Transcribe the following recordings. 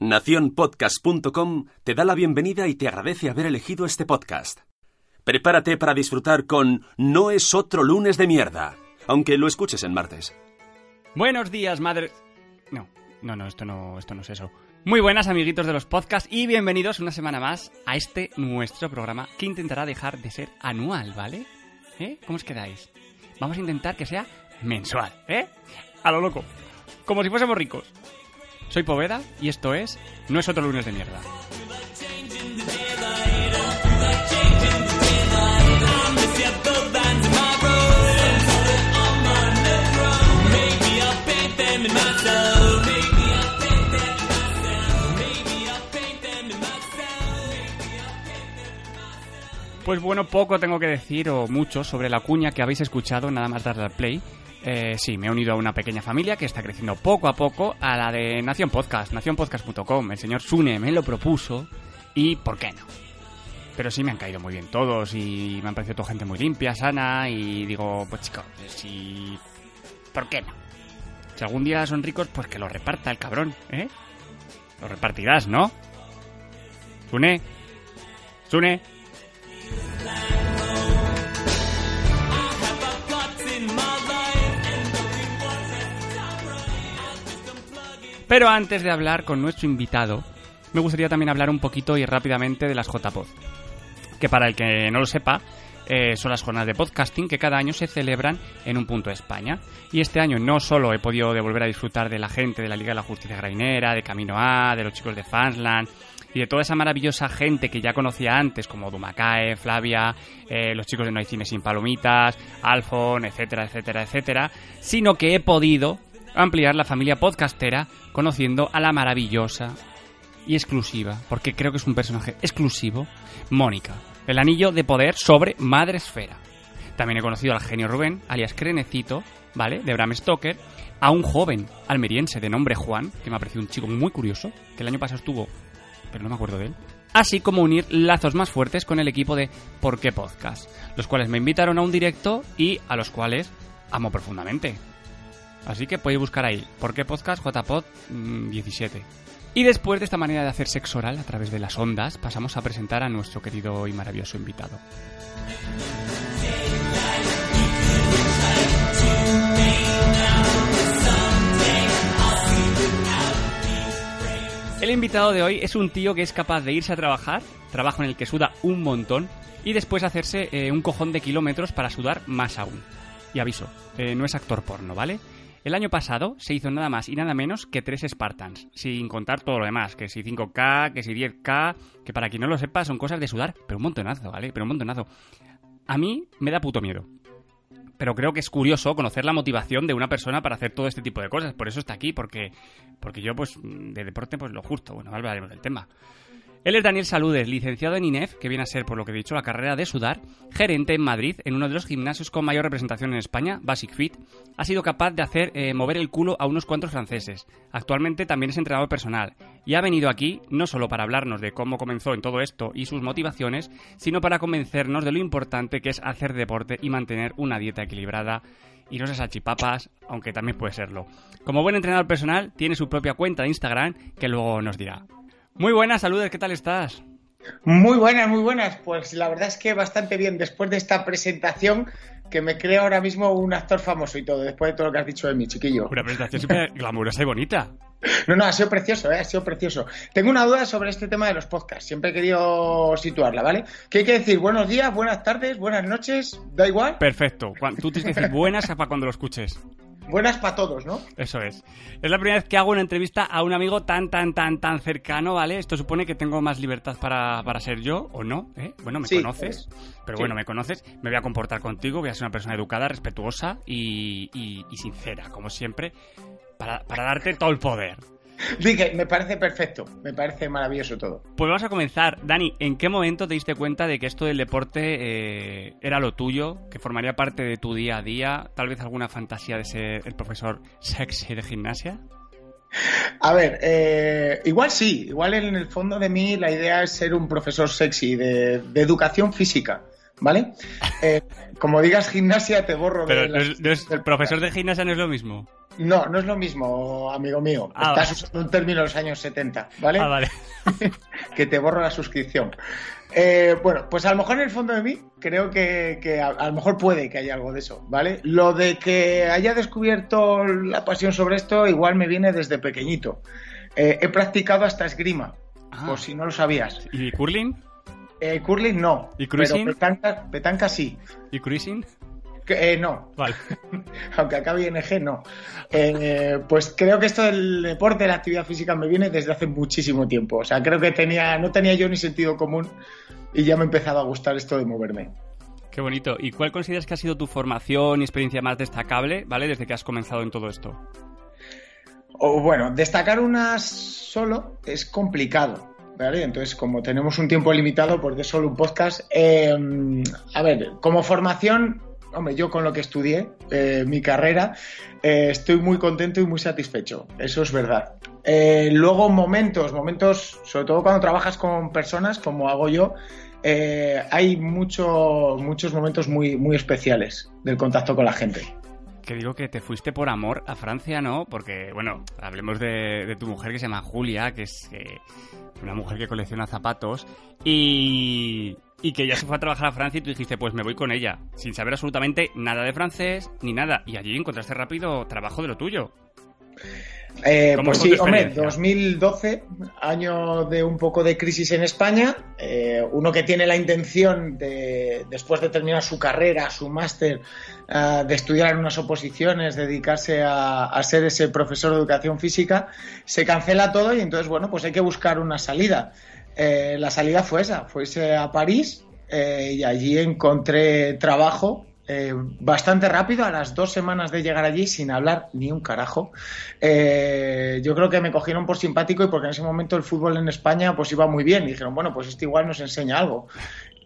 Naciónpodcast.com te da la bienvenida y te agradece haber elegido este podcast. Prepárate para disfrutar con No es otro lunes de mierda, aunque lo escuches en martes. Buenos días, madre. No, no, no, esto no, esto no es eso. Muy buenas, amiguitos de los podcasts, y bienvenidos una semana más a este nuestro programa que intentará dejar de ser anual, ¿vale? ¿Eh? ¿Cómo os quedáis? Vamos a intentar que sea mensual, ¿eh? A lo loco. Como si fuésemos ricos. Soy Poveda y esto es No es otro lunes de mierda. Pues bueno, poco tengo que decir o mucho sobre la cuña que habéis escuchado nada más darle al play. Eh, sí, me he unido a una pequeña familia que está creciendo poco a poco a la de Nación Podcast, nacionpodcast.com. El señor Sune me lo propuso y ¿por qué no? Pero sí me han caído muy bien todos y me han parecido toda gente muy limpia, sana y digo, pues chicos, si... ¿Por qué no? Si algún día son ricos, pues que lo reparta el cabrón, ¿eh? Lo repartirás, ¿no? Sune. Sune. Pero antes de hablar con nuestro invitado, me gustaría también hablar un poquito y rápidamente de las JPod. Que para el que no lo sepa, eh, son las jornadas de podcasting que cada año se celebran en un punto de España. Y este año no solo he podido devolver a disfrutar de la gente de la Liga de la Justicia Grainera, de Camino A, de los chicos de Fansland y de toda esa maravillosa gente que ya conocía antes, como Dumacae, Flavia, eh, los chicos de No hay cine sin palomitas, Alfon, etcétera, etcétera, etcétera, sino que he podido ampliar la familia podcastera conociendo a la maravillosa y exclusiva, porque creo que es un personaje exclusivo, Mónica, el anillo de poder sobre Madre Esfera. También he conocido al genio Rubén, alias Crenecito, ¿vale? De Bram Stoker, a un joven almeriense de nombre Juan, que me ha parecido un chico muy curioso, que el año pasado estuvo, pero no me acuerdo de él. Así como unir lazos más fuertes con el equipo de Por qué Podcast, los cuales me invitaron a un directo y a los cuales amo profundamente. Así que podéis buscar ahí, ¿por qué podcast JPod 17? Y después de esta manera de hacer sexo oral a través de las ondas, pasamos a presentar a nuestro querido y maravilloso invitado. El invitado de hoy es un tío que es capaz de irse a trabajar, trabajo en el que suda un montón, y después hacerse eh, un cojón de kilómetros para sudar más aún. Y aviso, eh, no es actor porno, ¿vale? El año pasado se hizo nada más y nada menos que tres Spartans, sin contar todo lo demás, que si 5K, que si 10K, que para quien no lo sepa son cosas de sudar, pero un montonazo, ¿vale? Pero un montonazo. A mí me da puto miedo. Pero creo que es curioso conocer la motivación de una persona para hacer todo este tipo de cosas. Por eso está aquí, porque, porque yo, pues, de deporte, pues lo justo. Bueno, hablaremos del tema. Él es Daniel Saludes, licenciado en INEF, que viene a ser, por lo que he dicho, la carrera de sudar, gerente en Madrid, en uno de los gimnasios con mayor representación en España, Basic Fit. Ha sido capaz de hacer eh, mover el culo a unos cuantos franceses. Actualmente también es entrenador personal y ha venido aquí no solo para hablarnos de cómo comenzó en todo esto y sus motivaciones, sino para convencernos de lo importante que es hacer deporte y mantener una dieta equilibrada y no seas achipapas, aunque también puede serlo. Como buen entrenador personal, tiene su propia cuenta de Instagram que luego nos dirá. Muy buenas, saludos, ¿qué tal estás? Muy buenas, muy buenas. Pues la verdad es que bastante bien después de esta presentación que me creo ahora mismo un actor famoso y todo, después de todo lo que has dicho de mí, chiquillo. Una presentación súper glamurosa y bonita. No, no, ha sido precioso, ¿eh? ha sido precioso. Tengo una duda sobre este tema de los podcasts. Siempre he querido situarla, ¿vale? ¿Qué hay que decir? Buenos días, buenas tardes, buenas noches, da igual. Perfecto. Tú tienes que decir buenas para cuando lo escuches. Buenas para todos, ¿no? Eso es. Es la primera vez que hago una entrevista a un amigo tan, tan, tan, tan cercano, ¿vale? Esto supone que tengo más libertad para, para ser yo, ¿o no? ¿eh? Bueno, me Sí, conoces, pero sí. bueno, me conoces. Me voy a comportar contigo, voy a ser una persona educada, respetuosa y, y- y sincera, como siempre, para, para darte todo el poder. Dije, me parece perfecto, me parece maravilloso todo. Pues vamos a comenzar. Dani, ¿en qué momento te diste cuenta de que esto del deporte eh, era lo tuyo, que formaría parte de tu día a día? Tal vez alguna fantasía de ser el profesor sexy de gimnasia. A ver, eh, igual sí, igual en el fondo de mí la idea es ser un profesor sexy de, de educación física. ¿Vale? Eh, como digas gimnasia, te borro Pero de no es- no es- el profesor de gimnasia no es lo mismo. No, no es lo mismo, amigo mío. Ah, Estás vale. usando un término de los años 70, ¿vale? Ah, vale. que te borro la suscripción. Eh, bueno, pues a lo mejor en el fondo de mí creo que, que a, a lo mejor puede que haya algo de eso, ¿vale? Lo de que haya descubierto la pasión sobre esto igual me viene desde pequeñito. Eh, he practicado hasta esgrima, Ah. por si no lo sabías. ¿Y curling? Eh, curling no, ¿Y cruising? pero petanca, petanca sí. ¿Y cruising? Que, eh, no, Vale. aunque acabe ING, no. Eh, pues creo que esto del deporte, la actividad física, me viene desde hace muchísimo tiempo. O sea, creo que tenía, no tenía yo ni sentido común y ya me empezaba a gustar esto de moverme. Qué bonito. ¿Y cuál consideras que ha sido tu formación y experiencia más destacable, ¿vale? Desde que has comenzado en todo esto. O bueno, destacar una solo es complicado. ¿Vale? Entonces, como tenemos un tiempo limitado, porque es solo un podcast, eh, a ver, como formación, hombre, yo con lo que estudié, eh, mi carrera, eh, estoy muy contento y muy satisfecho, eso es verdad. Eh, luego, momentos, momentos, sobre todo cuando trabajas con personas, como hago yo, hay mucho, muchos momentos muy, muy especiales del contacto con la gente. Que digo que te fuiste por amor a Francia, ¿no? Porque, bueno, hablemos de, tu mujer que se llama Julia, que es una mujer que colecciona zapatos, y, y que ya se fue a trabajar a Francia y tú dijiste, pues me voy con ella, sin saber absolutamente nada de francés ni nada. Y allí encontraste rápido trabajo de lo tuyo. Eh, ¿Cómo pues sí, hombre, experiencia? 2012, año de un poco de crisis en España. eh, uno que tiene la intención de, después de terminar su carrera, su máster, ah, de estudiar en unas oposiciones, dedicarse a, a ser ese profesor de educación física, se cancela todo y entonces, bueno, pues hay que buscar una salida. Eh, la salida fue esa, fue irse a París eh, y allí encontré trabajo eh, bastante rápido, a las dos semanas de llegar allí sin hablar ni un carajo. Yo creo que me cogieron por simpático y porque en ese momento el fútbol en España pues iba muy bien. Y dijeron, bueno, pues este igual nos enseña algo.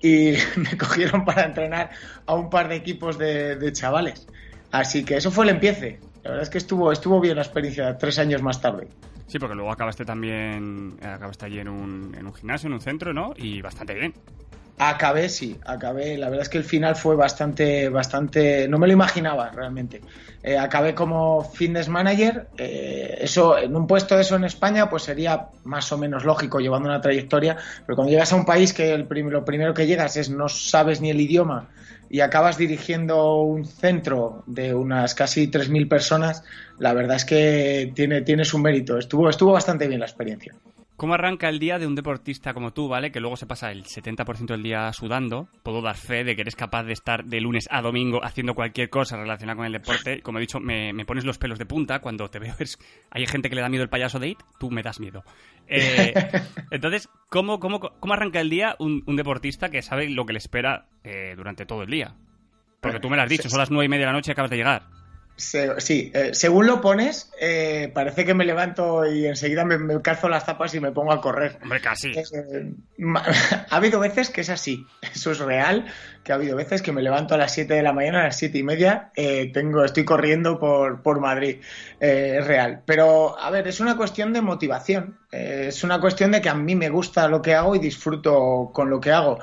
Y me cogieron para entrenar a un par de equipos de, de chavales. Así que eso fue el empiece. La verdad es que estuvo, estuvo bien la experiencia tres años más tarde. Sí, porque luego acabaste también, eh, acabaste allí en un, en un gimnasio, en un centro, ¿no? Y bastante bien. Acabé, sí, acabé. La verdad es que el final fue bastante, bastante. No me lo imaginaba realmente. Eh, acabé como fitness manager. eh, eso, en un puesto de eso en España, pues sería más o menos lógico llevando una trayectoria. Pero cuando llegas a un país que el prim- lo primero que llegas es no sabes ni el idioma y acabas dirigiendo un centro de unas casi 3.000 personas, la verdad es que tiene, tiene su mérito. Estuvo, estuvo bastante bien la experiencia. ¿Cómo arranca el día de un deportista como tú, ¿vale? Que luego se pasa el 70% del día sudando. Puedo dar fe de que eres capaz de estar de lunes a domingo haciendo cualquier cosa relacionada con el deporte. Como he dicho, me, me pones los pelos de punta cuando te veo. Es... Hay gente que le da miedo el payaso de It, tú me das miedo. Eh, entonces, ¿cómo, cómo, ¿cómo arranca el día un, un deportista que sabe lo que le espera eh, durante todo el día? Porque tú me lo has dicho, son las nueve y media de la noche y acabas de llegar. Se- sí, eh, según lo pones, eh, parece que me levanto y enseguida me, me calzo las zapas y me pongo a correr. Hombre, casi. Eh, ha habido veces que es así, eso es real, que ha habido veces que me levanto a las 7 de la mañana, a las 7 y media, tengo, estoy corriendo por, por Madrid, es real. Pero, a ver, es una cuestión de motivación, es una cuestión de que a mí me gusta lo que hago y disfruto con lo que hago.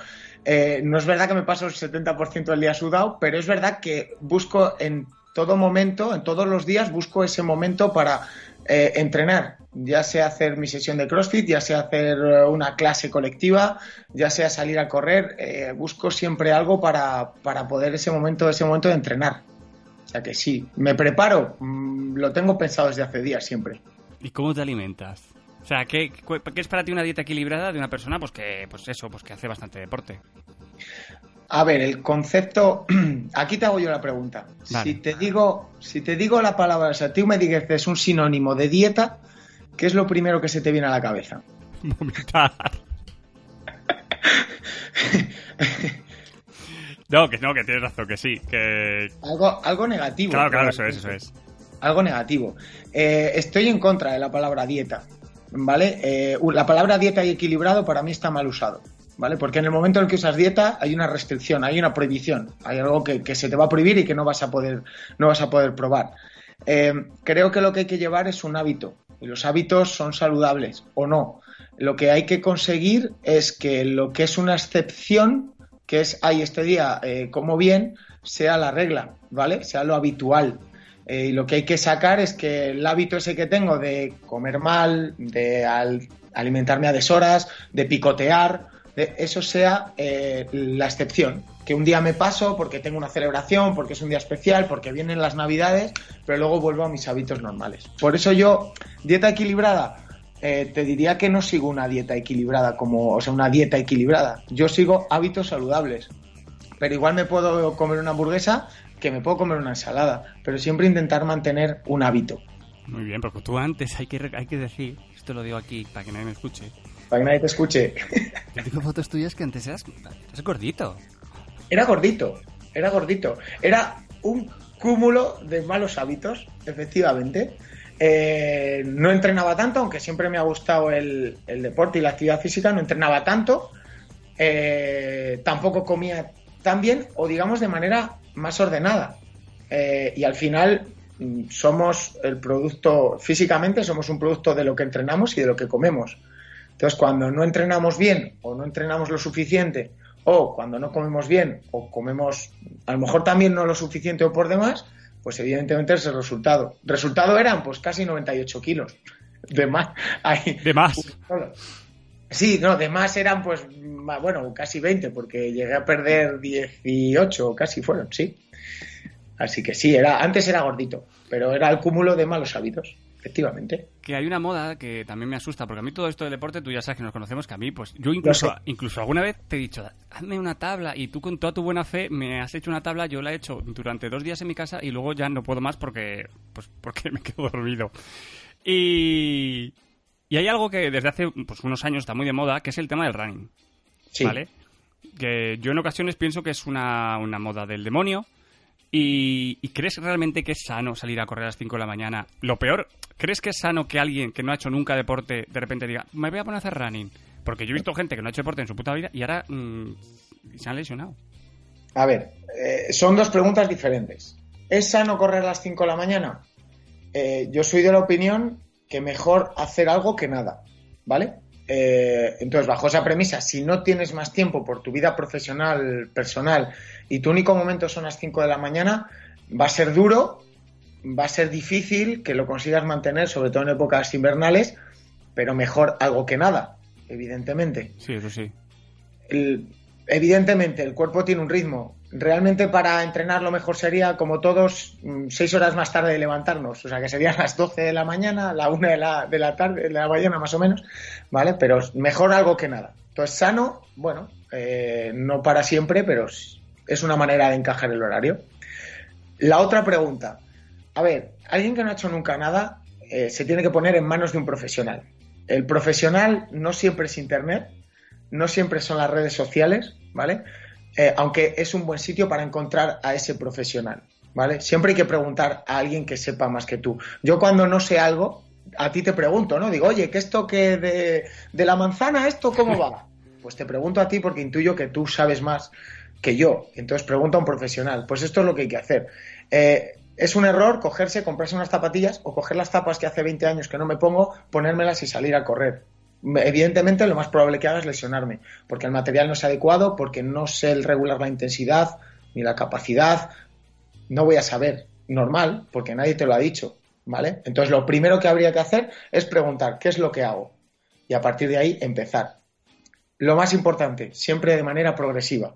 Eh, no es verdad que me paso el 70% del día sudado, pero es verdad que busco en todo momento, en todos los días, busco ese momento para eh, entrenar, ya sea hacer mi sesión de CrossFit, ya sea hacer eh, una clase colectiva, ya sea salir a correr, eh, busco siempre algo para, para poder ese momento, ese momento de entrenar. O sea que sí, me preparo, mm, lo tengo pensado desde hace días siempre. ¿Y cómo te alimentas? O sea, ¿qué, qué es para ti una dieta equilibrada de una persona pues que, pues eso, pues que hace bastante deporte? A ver, el concepto. Aquí te hago yo la pregunta. Vale. Si te digo, si te digo la palabra, o sea, tú me digas que es un sinónimo de dieta, ¿qué es lo primero que se te viene a la cabeza? Vomitar. no, que no, que tienes razón, que sí, que... Algo, algo negativo. Claro, claro, eso es, eso es. algo negativo. Eh, estoy en contra de la palabra dieta, ¿vale? Eh, la palabra dieta y equilibrado para mí está mal usado, ¿vale? Porque en el momento en el que usas dieta hay una restricción, hay una prohibición, hay algo que, que se te va a prohibir y que no vas a poder, no vas a poder probar. Eh, creo que lo que hay que llevar es un hábito, y los hábitos son saludables o no. Lo que hay que conseguir es que lo que es una excepción, que es, ay, este día eh, como bien, sea la regla, ¿vale? Sea lo habitual. Eh, y lo que hay que sacar es que el hábito ese que tengo de comer mal, de alimentarme a deshoras, de picotear, eso sea eh, la excepción. Que un día me paso porque tengo una celebración, porque es un día especial, porque vienen las navidades, pero luego vuelvo a mis hábitos normales. Por eso yo, dieta equilibrada, eh, te diría que no sigo una dieta equilibrada como, o sea, una dieta equilibrada. Yo sigo hábitos saludables. Pero igual me puedo comer una hamburguesa que me puedo comer una ensalada, pero siempre intentar mantener un hábito. Muy bien, porque tú antes hay que, hay que decir, esto lo digo aquí para que nadie me escuche. Para que nadie te escuche. Yo tengo fotos tuyas que antes eras, eras gordito. Era gordito, era gordito. Era un cúmulo de malos hábitos, efectivamente. Eh, no entrenaba tanto, aunque siempre me ha gustado el, el deporte y la actividad física, no entrenaba tanto. Eh, tampoco comía tan bien o digamos de manera más ordenada. Eh, y al final mm, somos el producto, físicamente somos un producto de lo que entrenamos y de lo que comemos. Entonces, cuando no entrenamos bien o no entrenamos lo suficiente, o cuando no comemos bien o comemos a lo mejor también no lo suficiente o por demás, pues evidentemente es el resultado. Resultado eran pues casi 98 kilos. De más. de más. Sí, no, de más eran pues, bueno, casi 20, porque llegué a perder 18, casi fueron, sí. Así que sí, era, antes era gordito, pero era el cúmulo de malos hábitos, efectivamente. Que hay una moda que también me asusta, porque a mí todo esto del deporte, tú ya sabes que nos conocemos, que a mí, pues yo incluso, incluso alguna vez te he dicho, hazme una tabla, y tú con toda tu buena fe me has hecho una tabla, yo la he hecho durante dos días en mi casa y luego ya no puedo más porque, pues, porque me quedo dormido. Y, y hay algo que desde hace pues, unos años está muy de moda, que es el tema del running. ¿Vale? Que yo en ocasiones pienso que es una, moda del demonio. Y, crees realmente que es sano salir a correr a las 5 de la mañana? Lo peor, ¿crees que es sano que alguien que no ha hecho nunca deporte de repente diga, me voy a poner a hacer running? Porque yo he visto gente que no ha hecho deporte en su puta vida y ahora mm, se han lesionado. A ver, eh, son dos preguntas diferentes. ¿Es sano correr a las 5 de la mañana? Eh, yo soy de la opinión que mejor hacer algo que nada, ¿vale? Eh, entonces, bajo esa premisa, si no tienes más tiempo por tu vida profesional, personal, y tu único momento son las 5 de la mañana, va a ser duro, va a ser difícil que lo consigas mantener, sobre todo en épocas invernales, pero mejor algo que nada, evidentemente. Sí, eso sí. evidentemente, el cuerpo tiene un ritmo realmente para entrenar lo mejor sería, como todos, mm, seis horas más tarde de levantarnos. O sea, que serían las 12 de la mañana, la 1 de la, de la tarde, de la mañana más o menos, ¿vale? Pero mejor algo que nada. Entonces, sano, bueno, eh, no para siempre, pero es una manera de encajar el horario. La otra pregunta. A ver, alguien que no ha hecho nunca nada eh, se tiene que poner en manos de un profesional. El profesional no siempre es Internet, no siempre son las redes sociales, ¿vale? Eh, aunque es un buen sitio para encontrar a ese profesional, ¿vale? Siempre hay que preguntar a alguien que sepa más que tú. Yo cuando no sé algo, a ti te pregunto, ¿no? Digo, oye, ¿qué esto que de, de la manzana, esto cómo va? Pues te pregunto a ti porque intuyo que tú sabes más que yo. Entonces pregunto a un profesional. Pues esto es lo que hay que hacer. Eh, es un error cogerse, comprarse unas zapatillas o coger las zapas que hace 20 años que no me pongo, ponérmelas y salir a correr evidentemente lo más probable que haga es lesionarme, porque el material no es adecuado, porque no sé el regular la intensidad ni la capacidad, no voy a saber, normal, porque nadie te lo ha dicho, ¿vale? Entonces lo primero que habría que hacer es preguntar qué es lo que hago y a partir de ahí empezar. Lo más importante, siempre de manera progresiva,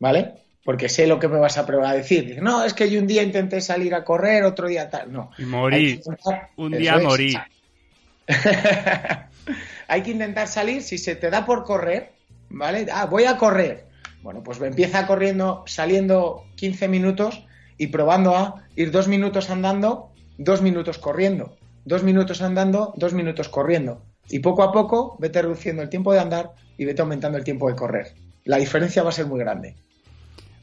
¿vale? Porque sé lo que me vas a decir. No, es que yo un día intenté salir a correr, otro día tal. No. Morí. Un día morí. Hay que intentar salir, si se te da por correr, ¿vale? Ah, voy a correr. Bueno, pues empieza corriendo, saliendo 15 minutos y probando a ir dos minutos andando, dos minutos corriendo, dos minutos andando, dos minutos corriendo. Y poco a poco vete reduciendo el tiempo de andar y vete aumentando el tiempo de correr. La diferencia va a ser muy grande.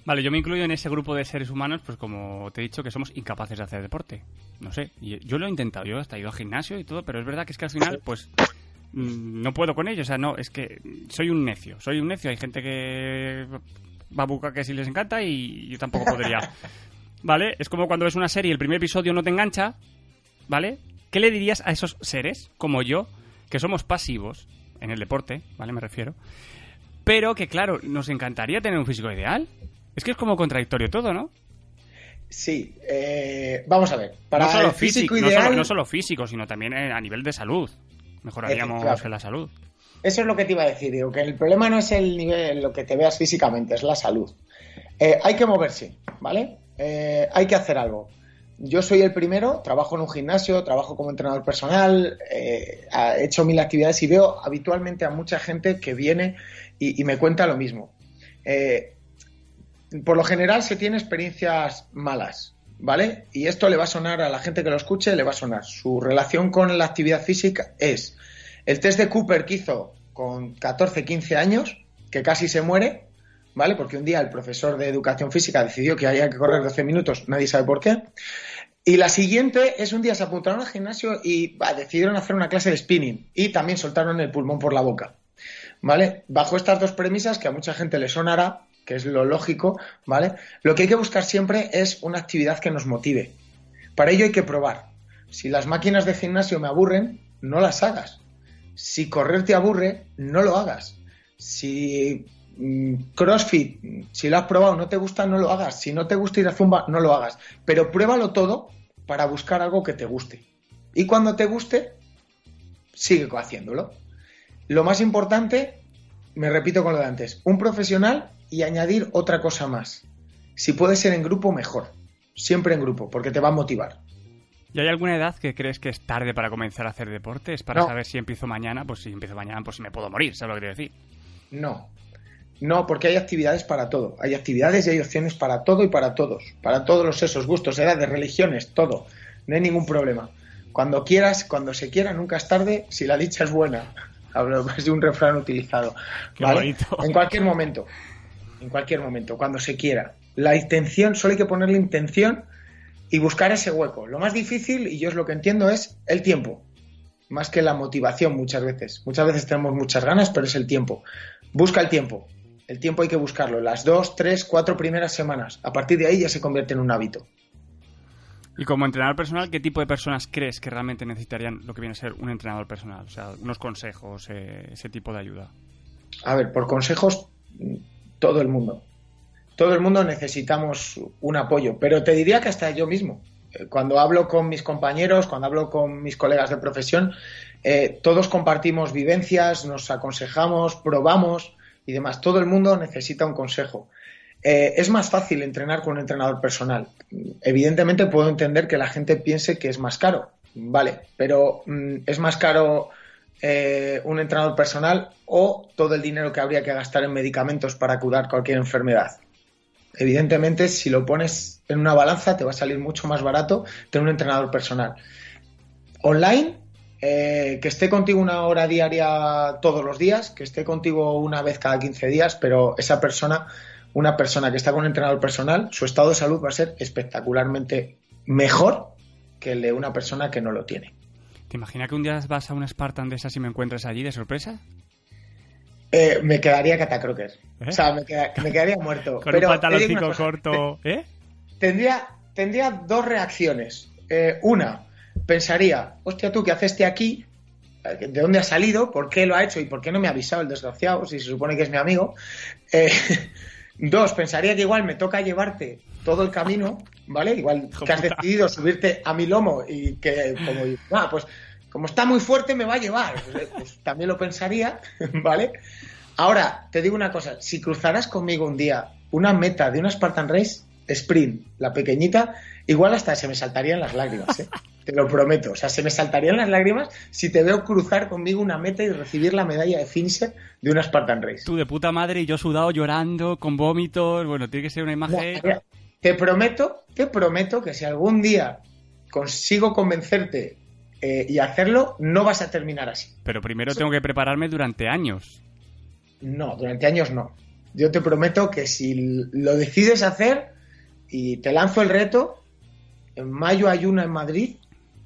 Vale, yo me incluyo en ese grupo de seres humanos, pues como te he dicho, que somos incapaces de hacer deporte. No sé, yo lo he intentado, yo hasta he ido al gimnasio y todo, pero es verdad que es que al final, pues mm, no puedo con ello, o sea, no, es que soy un necio, soy un necio, hay gente que va a buscar que sí les encanta y yo tampoco podría. ¿Vale? Es como cuando ves una serie y el primer episodio no te engancha, ¿vale? ¿Qué le dirías a esos seres, como yo, que somos pasivos en el deporte, ¿vale? Me refiero. Pero que, claro, nos encantaría tener un físico ideal. Es que es como contradictorio todo, ¿no? Sí, eh, vamos a ver. Para no solo el físico físico, ideal, no, solo, físico, sino también eh, a nivel de salud. Mejoraríamos Claro. en la salud. Eso es lo que te iba a decir, digo, que el problema no es el nivel, lo que te veas físicamente, es la salud. Eh, hay que moverse, ¿vale? Eh, hay que hacer algo. Yo soy el primero, trabajo en un gimnasio, trabajo como entrenador personal, eh, he hecho mil actividades y veo habitualmente a mucha gente que viene y, y me cuenta lo mismo. Eh, por lo general se tiene experiencias malas, ¿vale? Y esto le va a sonar a la gente que lo escuche, le va a sonar. Su relación con la actividad física es el test de Cooper que hizo con 14, 15 años, que casi se muere, ¿vale? Porque un día el profesor de educación física decidió que había que correr 12 minutos, nadie sabe por qué. Y la siguiente es un día se apuntaron al gimnasio y decidieron hacer una clase de spinning y también soltaron el pulmón por la boca. ¿Vale? Bajo estas dos premisas, que a mucha gente le sonará, que es lo lógico, ¿vale? Lo que hay que buscar siempre es una actividad que nos motive. Para ello hay que probar. Si las máquinas de gimnasio me aburren, no las hagas. Si correr te aburre, no lo hagas. Si mm, CrossFit, si lo has probado, no te gusta, no lo hagas. Si no te gusta ir a Zumba, no lo hagas. Pero pruébalo todo para buscar algo que te guste. Y cuando te guste, sigue haciéndolo. Lo más importante, me repito con lo de antes, un profesional y añadir otra cosa más. Si puede ser en grupo, mejor. Siempre en grupo, porque te va a motivar. ¿Y hay alguna edad que crees que es tarde para comenzar a hacer deporte? ¿Es para No. saber si empiezo mañana? Pues si empiezo mañana, pues me puedo morir, ¿sabes lo que quiero decir? No. No, porque hay actividades para todo. Hay actividades y hay opciones para todo y para todos. Para todos los sesos, gustos, edades, religiones, todo. No hay ningún problema. Cuando quieras, cuando se quiera, nunca es tarde si la dicha es buena. Hablo más de un refrán utilizado. Qué ¿vale? bonito. En cualquier momento. En cualquier momento, cuando se quiera. La intención, solo hay que ponerle intención y buscar ese hueco. Lo más difícil, y yo es lo que entiendo, es el tiempo. Más que la motivación muchas veces. Muchas veces tenemos muchas ganas, pero es el tiempo. Busca el tiempo. El tiempo hay que buscarlo. Las dos, tres, cuatro primeras semanas. A partir de ahí ya se convierte en un hábito. Y como entrenador personal, ¿qué tipo de personas crees que realmente necesitarían lo que viene a ser un entrenador personal? O sea, unos consejos, eh, ese tipo de ayuda. A ver, por consejos, todo el mundo. Todo el mundo necesitamos un apoyo, pero te diría que hasta yo mismo. Eh, Cuando hablo con mis compañeros, cuando hablo con mis colegas de profesión, eh, todos compartimos vivencias, nos aconsejamos, probamos y demás. Todo el mundo necesita un consejo. Eh, es más fácil entrenar con un entrenador personal. Evidentemente puedo entender que la gente piense que es más caro, vale, pero mm, es más caro eh, un entrenador personal o todo el dinero que habría que gastar en medicamentos para curar cualquier enfermedad. Evidentemente, si lo pones en una balanza, te va a salir mucho más barato tener un entrenador personal. Online, eh, que esté contigo una hora diaria todos los días, que esté contigo una vez cada 15 días, pero esa persona, una persona que está con un entrenador personal, su estado de salud va a ser espectacularmente mejor que el de una persona que no lo tiene. ¿Te imaginas que un día vas a un Spartan de esas y me encuentras allí de sorpresa? Eh, me quedaría catacroker. ¿Eh? O sea, me, queda- me quedaría muerto. Con Pero un pantaloncito corto, ¿eh? te- tendría, tendría dos reacciones. Eh, una, pensaría, hostia, tú, ¿qué haces este aquí? Eh, ¿De dónde ha salido? ¿Por qué lo ha hecho? ¿Y por qué no me ha avisado el desgraciado? Si se supone que es mi amigo. Eh, dos, pensaría que igual me toca llevarte todo el camino, ¿vale? Igual que has decidido subirte a mi lomo y que, como, ah, pues, como está muy fuerte, me va a llevar. Pues, eh, pues también lo pensaría, ¿vale? Ahora, te digo una cosa, si cruzaras conmigo un día una meta de una Spartan Race, sprint, la pequeñita, igual hasta se me saltarían las lágrimas, ¿eh? te lo prometo. O sea, se me saltarían las lágrimas si te veo cruzar conmigo una meta y recibir la medalla de finisher de una Spartan Race. Tú de puta madre y yo sudado, llorando, con vómitos. Bueno, tiene que ser una No, imagen. Te prometo, te prometo que si algún día consigo convencerte eh, y hacerlo, no vas a terminar así. Pero primero tengo que prepararme durante años. No, durante años no. yo te prometo que si lo decides hacer y te lanzo el reto, en mayo hay una en Madrid,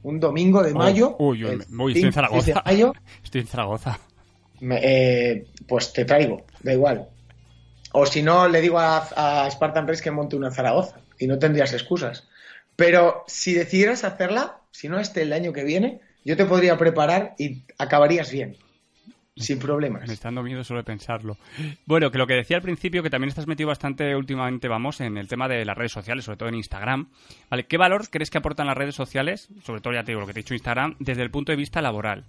un domingo de oh, mayo. uy, estoy en Zaragoza. estoy en Zaragoza. pues te traigo, da igual. O si no, le digo a, a Spartan Race que monte una en Zaragoza y no tendrías excusas. Pero si decidieras hacerla, si no este el año que viene, yo te podría preparar y acabarías bien. Sin problemas. Me está dando miedo solo de pensarlo. Bueno, que lo que decía al principio, que también estás metido bastante últimamente, vamos, en el tema de las redes sociales, sobre todo en Instagram. ¿Vale? ¿Qué valor crees que aportan las redes sociales, sobre todo ya te digo lo que te he dicho Instagram, desde el punto de vista laboral?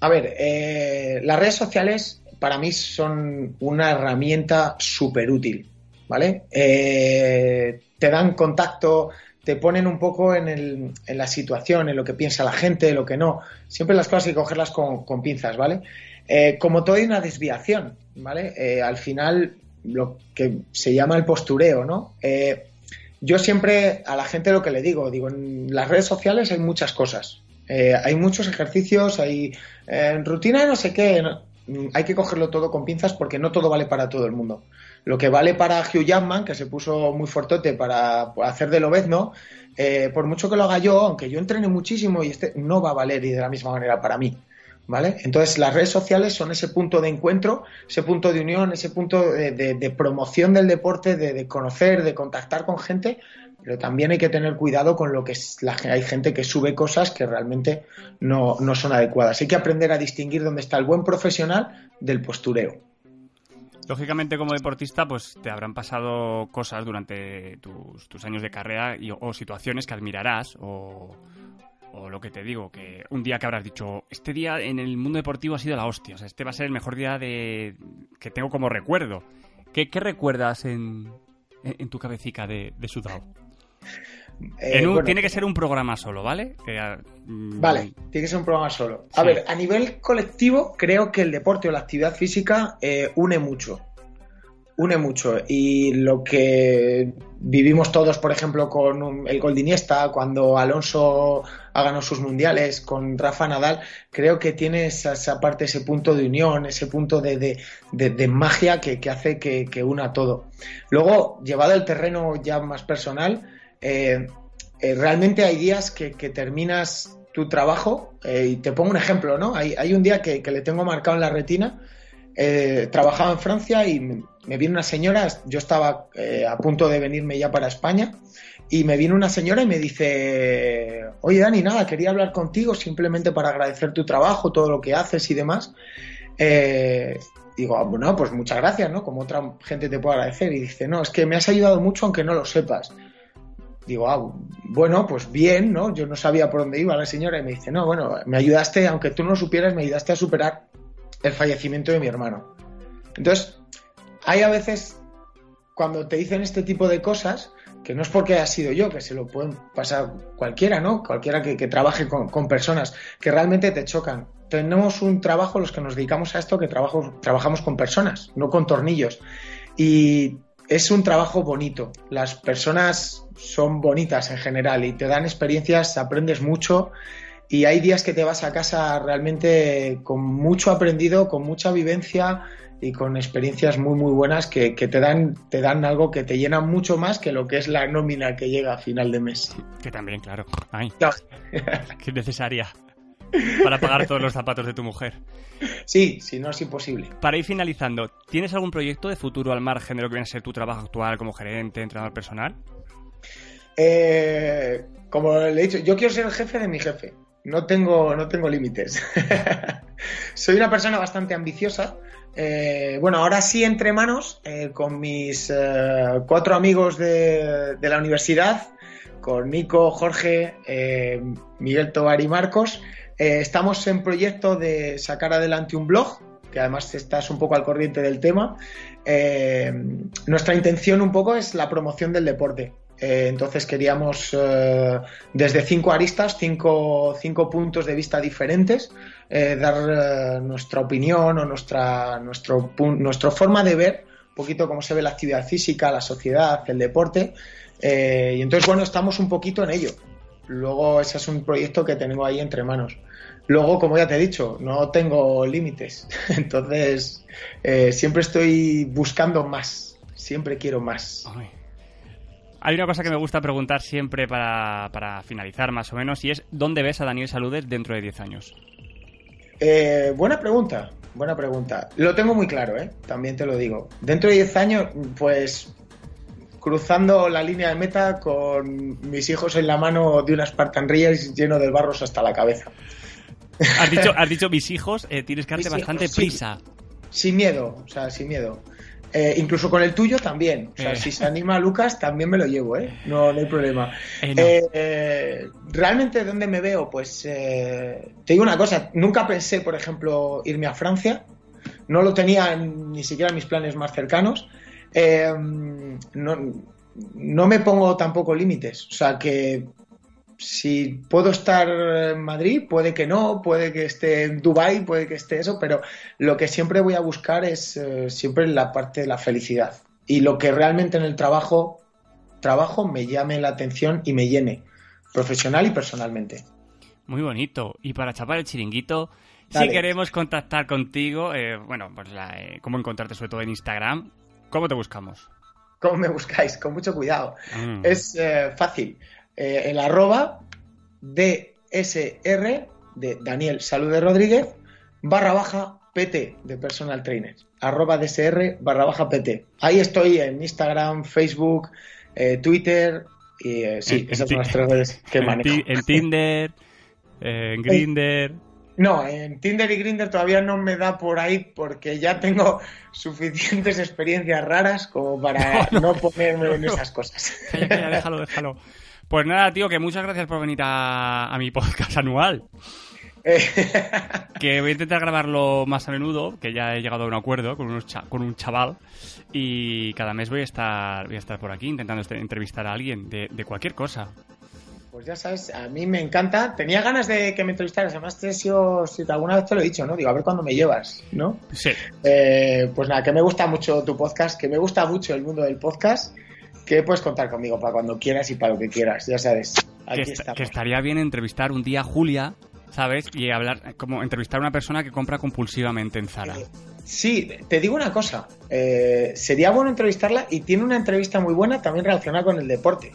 A ver, eh, las redes sociales para mí son una herramienta súper útil, ¿vale? Eh, te dan contacto, te ponen un poco en, en, la situación, en lo que piensa la gente, lo que no. Siempre las cosas hay que cogerlas con, pinzas, ¿vale? Eh, como todo hay una desviación, ¿vale? Eh, al final, lo que se llama el postureo, ¿no? Yo siempre a la gente lo que le digo, digo, en las redes sociales hay muchas cosas. hay muchos ejercicios, hay rutina no sé qué. Hay que cogerlo todo con pinzas porque no todo vale para todo el mundo. Lo que vale para Hugh Jackman, que se puso muy fuertote para hacer de Lobezno, eh, por mucho que lo haga yo, aunque yo entrene muchísimo y este no va a valer y de la misma manera para mí. ¿Vale? Entonces las redes sociales son ese punto de encuentro, ese punto de unión, ese punto de, promoción del deporte, de, conocer, de contactar con gente, pero también hay que tener cuidado con lo que es la, hay gente que sube cosas que realmente no, no son adecuadas. Hay que aprender a distinguir dónde está el buen profesional del postureo. Lógicamente, como deportista, pues te habrán pasado cosas durante tus, años de carrera y, o situaciones que admirarás lo que te digo, que un día que habrás dicho, este día en el mundo deportivo ha sido la hostia, o sea, este va a ser el mejor día de que tengo como recuerdo. ¿Qué, recuerdas en, tu cabecita de, de Sudao? Eh, tiene que ser un programa solo, ¿vale? Ah, mm, vale, tiene que ser un programa solo. A ver, a nivel colectivo, creo que el deporte o la actividad física eh, une mucho. Une mucho. Y lo que vivimos todos, por ejemplo, con el gol cuando Alonso ha ganado sus mundiales, con Rafa Nadal, creo que tiene esa, parte, ese punto de unión, ese punto de, magia que, hace que, que una todo. Luego, llevado al terreno ya más personal, eh, eh, realmente hay días que, terminas tu trabajo, eh, y te pongo un ejemplo, ¿no? Hay, un día que, le tengo marcado en la retina, trabajaba en Francia y me, viene una señora, yo estaba a punto de venirme ya para España, y me viene una señora y me dice, oye Dani, nada, quería hablar contigo simplemente para agradecer tu trabajo, todo lo que haces y demás. digo, ah, bueno, pues muchas gracias, ¿no? Como otra gente te puede agradecer. Y dice, no, es que me has ayudado mucho aunque no lo sepas digo, ah, bueno, pues bien, ¿no? Yo no sabía por dónde iba la señora y me dice, no, bueno, me ayudaste, aunque tú no supieras, me ayudaste a superar el fallecimiento de mi hermano. Entonces, hay a veces, cuando te dicen este tipo de cosas, que no es porque haya sido yo, que se lo pueden pasar cualquiera, ¿no? Cualquiera que, trabaje con, personas que realmente te chocan. Tenemos un trabajo, los que nos dedicamos a esto, que trabajamos con personas, no con tornillos. Y es un trabajo bonito. Las personas son bonitas en general y te dan experiencias, aprendes mucho y hay días que te vas a casa realmente con mucho aprendido, con mucha vivencia y con experiencias muy muy buenas que, te dan te dan algo que te llena mucho más que lo que es la nómina que llega a final de mes. Que también, claro. Ay, que es necesaria para pagar todos los zapatos de tu mujer. Sí, si no es imposible. Para ir finalizando, ¿tienes algún proyecto de futuro al margen de lo que viene a ser tu trabajo actual como gerente, entrenador personal? Eh, como le he dicho, yo quiero ser el jefe de mi jefe. No tengo, no tengo límites. Soy una persona bastante ambiciosa. Eh, bueno, ahora sí entre manos eh, con mis cuatro amigos de, la universidad, con Nico, Jorge, Miguel Tobar y Marcos. estamos en proyecto de sacar adelante un blog, que además estás un poco al corriente del tema. nuestra intención un poco es la promoción del deporte. Eh, entonces queríamos eh, desde cinco aristas, cinco, cinco, puntos de vista diferentes, eh, dar nuestra opinión o nuestra nuestro, nuestra forma de ver un poquito cómo se ve la actividad física, la sociedad, el deporte. y entonces, bueno, estamos un poquito en ello. Luego ese es un proyecto que tengo ahí entre manos. Luego, como ya te he dicho, no tengo límites. Entonces, eh, siempre estoy buscando más. Siempre quiero más. Hay una cosa que me gusta preguntar siempre para, para, finalizar, más o menos, y es ¿dónde ves a Daniel Saludes dentro de 10 años? Eh, buena pregunta, buena pregunta. Lo tengo muy claro, ¿eh? También te lo digo. Dentro de 10 años, pues cruzando la línea de meta con mis hijos en la mano de unas Spartan lleno de barros hasta la cabeza. Has dicho, has dicho mis hijos, eh, tienes que darte bastante prisa. Sin miedo, o sea, sin miedo. Eh, incluso con el tuyo también. O sea, eh. si se anima Lucas, también me lo llevo, ¿eh? No, no hay problema. ¿Realmente dónde me veo? Pues te digo una cosa, nunca pensé, por ejemplo, irme a Francia. No lo tenía ni siquiera en mis planes más cercanos. no, no me pongo tampoco límites. O sea, que si puedo estar en Madrid, puede que no, puede que esté en Dubai, puede que esté eso, pero lo que siempre voy a buscar es eh, siempre la parte de la felicidad y lo que realmente en el trabajo trabajo me llame la atención y me llene profesional y personalmente. Muy bonito. Y para chapar el chiringuito, si queremos contactar contigo, eh, bueno, pues eh, cómo encontrarte sobre todo en Instagram, ¿cómo te buscamos? ¿Cómo me buscáis? Con mucho cuidado. Mm. Es fácil eh, el arroba DSR de Daniel Salude Rodríguez barra baja PT de Personal Trainer. Arroba DSR barra baja PT. Ahí estoy en Instagram, Facebook, eh, Twitter y eh, sí, esas son las tres redes que manejo. En Tinder, en Grinder. No, en Tinder y Grinder todavía no me da por ahí porque ya tengo suficientes experiencias raras como para no, ponerme en esas cosas. déjalo, déjalo. Pues nada, tío, que muchas gracias por venir a, mi podcast anual. que voy a intentar grabarlo más a menudo, que ya he llegado a un acuerdo con, con un chaval y cada mes voy a estar voy a estar por aquí intentando este, entrevistar a alguien de, cualquier cosa. Pues ya sabes, a mí me encanta. Tenía ganas de que me entrevistaras. Además, te, si, alguna vez te lo he dicho, ¿no? Digo, a ver cuándo me llevas, ¿no? Sí. Eh, pues nada, que me gusta mucho tu podcast, que me gusta mucho el mundo del podcast que puedes contar conmigo para cuando quieras y para lo que quieras, ya sabes. Aquí que, que estaría bien entrevistar un día a Julia, ¿sabes? Y hablar, como entrevistar a una persona que compra compulsivamente en Zara. Eh, sí, te digo una cosa. Eh, sería bueno entrevistarla y tiene una entrevista muy buena también relacionada con el deporte,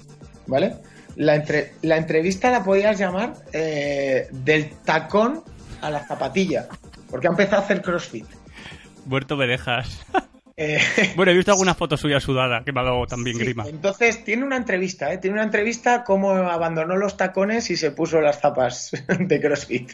¿vale? La, entre, la entrevista la podías llamar eh, del tacón a la zapatilla, porque ha empezado a hacer crossfit. Muerto me dejas. Eh, bueno, he visto algunas fotos suyas sudadas que me ha dado también grima. Entonces, tiene una entrevista, ¿eh? Tiene una entrevista cómo abandonó los tacones y se puso las zapas de CrossFit.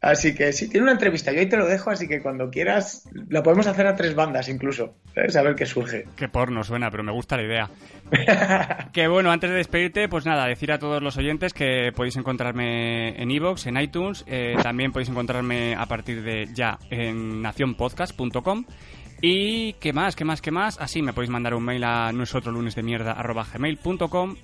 Así que sí, tiene una entrevista. Yo ahí te lo dejo, así que cuando quieras, la podemos hacer a tres bandas incluso. ¿sabes? A ver qué surge. Qué porno suena, pero me gusta la idea. que bueno, antes de despedirte, pues nada, decir a todos los oyentes que podéis encontrarme en iVoox, en iTunes. Eh, también podéis encontrarme a partir de ya en nacionpodcast.com. Y qué más, qué más, qué más. Así me podéis mandar un mail a nosotros lunes de mierda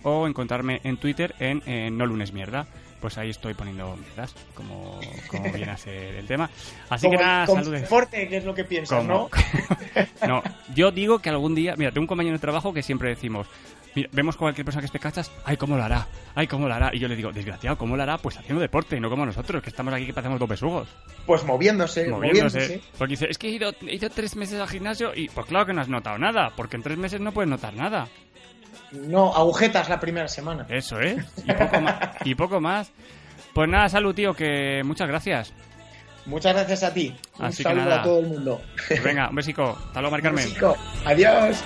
o encontrarme en Twitter en, en no lunes mierda pues ahí estoy poniendo mierdas, como, como viene a ser el tema. Así que nada, saludos. fuerte, que es lo que piensas, ¿no? no, yo digo que algún día, mira, tengo un compañero de trabajo que siempre decimos, mira, vemos cualquier persona que esté cachas, ay, ¿cómo lo hará? Ay, ¿cómo lo hará? Y yo le digo, desgraciado, ¿cómo lo hará? Pues haciendo deporte, no como nosotros, que estamos aquí que pasamos dos besugos. Pues moviéndose, moviéndose. Porque dice, es que he ido, he ido tres meses al gimnasio y pues claro que no has notado nada, porque en tres meses no puedes notar nada. No, agujetas la primera semana. Eso, ¿eh? Y poco más. y poco más. Pues nada, salud, tío, que muchas gracias. Muchas gracias a ti. Un saludo a todo el mundo. Venga, un besico. Hasta luego, Mari Carmen. Un besico. Adiós.